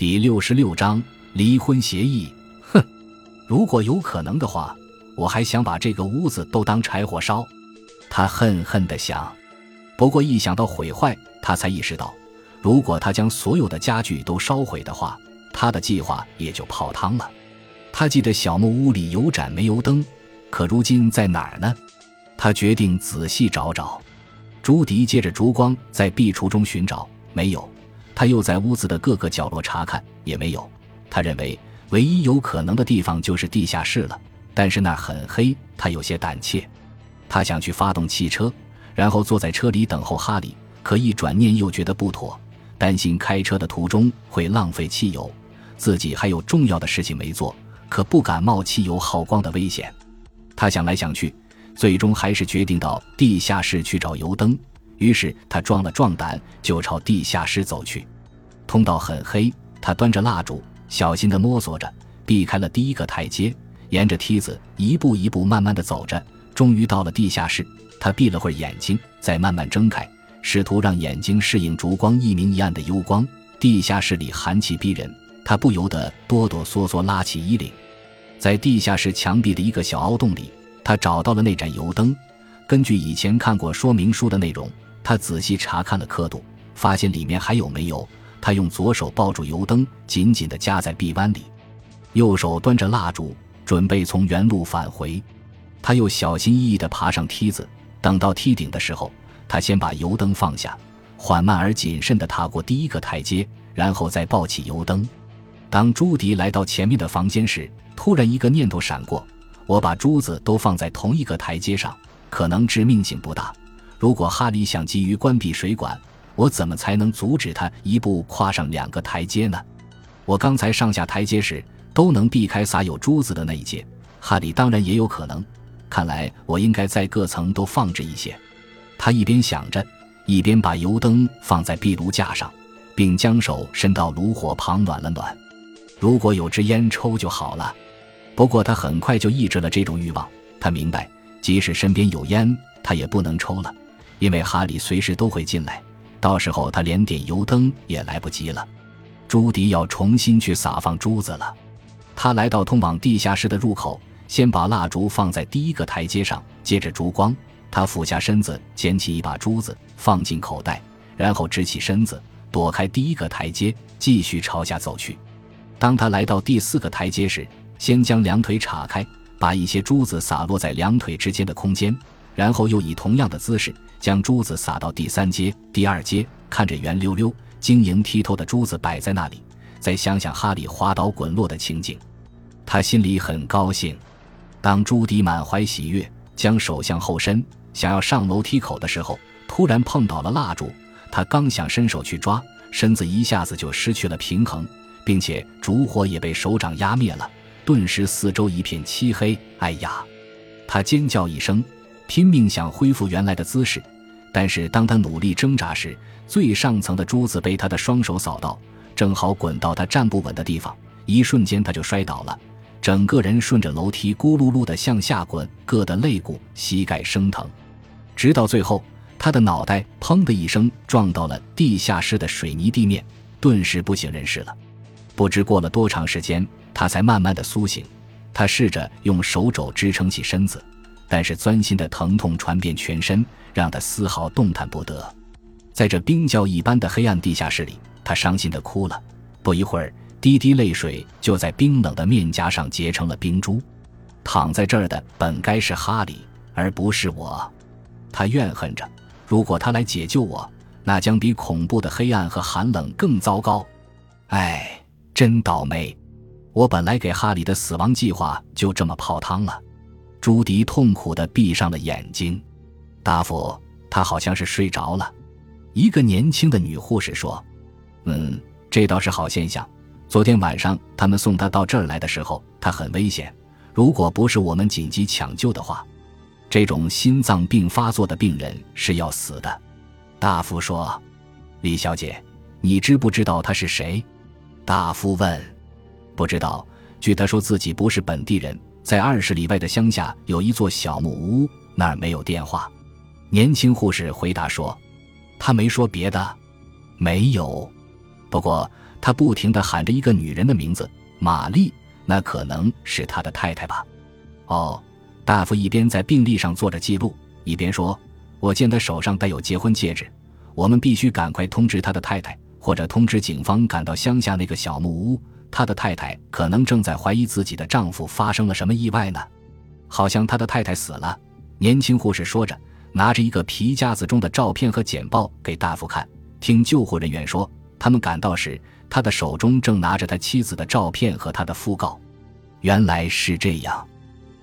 第六十六章离婚协议。哼，如果有可能的话，我还想把这个屋子都当柴火烧。他恨恨地想。不过一想到毁坏，他才意识到，如果他将所有的家具都烧毁的话，他的计划也就泡汤了。他记得小木屋里有盏煤油灯，可如今在哪儿呢？他决定仔细找找。朱迪借着烛光在壁橱中寻找，没有。他又在屋子的各个角落查看，也没有。他认为唯一有可能的地方就是地下室了，但是那很黑，他有些胆怯。他想去发动汽车。然后坐在车里等候哈里，可一转念又觉得不妥，担心开车的途中会浪费汽油，自己还有重要的事情没做，可不敢冒汽油耗光的危险。他想来想去，最终还是决定到地下室去找油灯。于是他壮了壮胆，就朝地下室走去。通道很黑，他端着蜡烛，小心地摸索着，避开了第一个台阶，沿着梯子一步一步慢慢地走着，终于到了地下室。他闭了会儿眼睛，再慢慢睁开，试图让眼睛适应烛光一明一暗的幽光。地下室里寒气逼人，他不由得哆哆嗦嗦拉起衣领。在地下室墙壁的一个小凹洞里，他找到了那盏油灯。根据以前看过说明书的内容，他仔细查看了刻度，发现里面还有煤油。他用左手抱住油灯，紧紧地夹在臂弯里，右手端着蜡烛，准备从原路返回。他又小心翼翼地爬上梯子。等到梯顶的时候，他先把油灯放下，缓慢而谨慎地踏过第一个台阶，然后再抱起油灯。当朱迪来到前面的房间时，突然一个念头闪过：我把珠子都放在同一个台阶上，可能致命性不大。如果哈里想急于关闭水管，我怎么才能阻止他一步跨上两个台阶呢？我刚才上下台阶时都能避开撒有珠子的那一阶，哈里当然也有可能。看来我应该在各层都放置一些。他一边想着，一边把油灯放在壁炉架上，并将手伸到炉火旁暖了暖。如果有支烟抽就好了。不过他很快就抑制了这种欲望。他明白，即使身边有烟，他也不能抽了，因为哈利随时都会进来，到时候他连点油灯也来不及了。朱迪要重新去撒放珠子了。他来到通往地下室的入口。先把蜡烛放在第一个台阶上，借着烛光，他俯下身子捡起一把珠子放进口袋，然后直起身子躲开第一个台阶，继续朝下走去。当他来到第四个台阶时，先将两腿岔开，把一些珠子洒落在两腿之间的空间，然后又以同样的姿势将珠子撒到第三阶、第二阶。看着圆溜溜、晶莹剔透的珠子摆在那里，再想想哈利滑倒滚落的情景，他心里很高兴。当朱迪满怀喜悦，将手向后伸，想要上楼梯口的时候，突然碰倒了蜡烛。他刚想伸手去抓，身子一下子就失去了平衡，并且烛火也被手掌压灭了。顿时四周一片漆黑。哎呀！他尖叫一声，拼命想恢复原来的姿势。但是当他努力挣扎时，最上层的珠子被他的双手扫到，正好滚到他站不稳的地方。一瞬间，他就摔倒了。整个人顺着楼梯咕噜噜的向下滚，硌得肋骨、膝盖生疼，直到最后，他的脑袋砰的一声撞到了地下室的水泥地面，顿时不省人事了。不知过了多长时间，他才慢慢的苏醒。他试着用手肘支撑起身子，但是钻心的疼痛传遍全身，让他丝毫动弹不得。在这冰窖一般的黑暗地下室里，他伤心的哭了。不一会儿。滴滴泪水就在冰冷的面颊上结成了冰珠。躺在这儿的本该是哈利，而不是我。他怨恨着，如果他来解救我，那将比恐怖的黑暗和寒冷更糟糕。唉，真倒霉！我本来给哈利的死亡计划就这么泡汤了。朱迪痛苦地闭上了眼睛。大夫，他好像是睡着了。一个年轻的女护士说：“嗯，这倒是好现象。”昨天晚上他们送他到这儿来的时候，他很危险。如果不是我们紧急抢救的话，这种心脏病发作的病人是要死的。大夫说：“李小姐，你知不知道他是谁？”大夫问：“不知道。据他说自己不是本地人，在二十里外的乡下有一座小木屋，那儿没有电话。”年轻护士回答说：“他没说别的，没有。不过。”他不停地喊着一个女人的名字，玛丽。那可能是他的太太吧？哦，大夫一边在病历上做着记录，一边说：“我见他手上戴有结婚戒指，我们必须赶快通知他的太太，或者通知警方赶到乡下那个小木屋。他的太太可能正在怀疑自己的丈夫发生了什么意外呢？好像他的太太死了。”年轻护士说着，拿着一个皮夹子中的照片和简报给大夫看。听救护人员说，他们赶到时。他的手中正拿着他妻子的照片和他的讣告，原来是这样，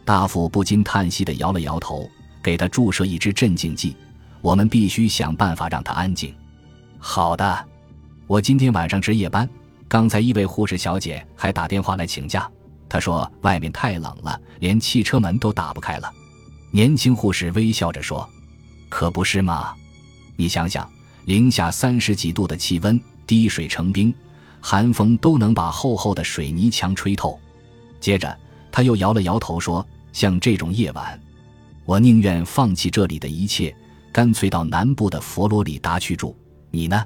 大夫不禁叹息的摇了摇头，给他注射一支镇静剂。我们必须想办法让他安静。好的，我今天晚上值夜班。刚才一位护士小姐还打电话来请假，她说外面太冷了，连汽车门都打不开了。年轻护士微笑着说：“可不是嘛？你想想，零下三十几度的气温，滴水成冰。”寒风都能把厚厚的水泥墙吹透。接着，他又摇了摇头说：“像这种夜晚，我宁愿放弃这里的一切，干脆到南部的佛罗里达去住。你呢？”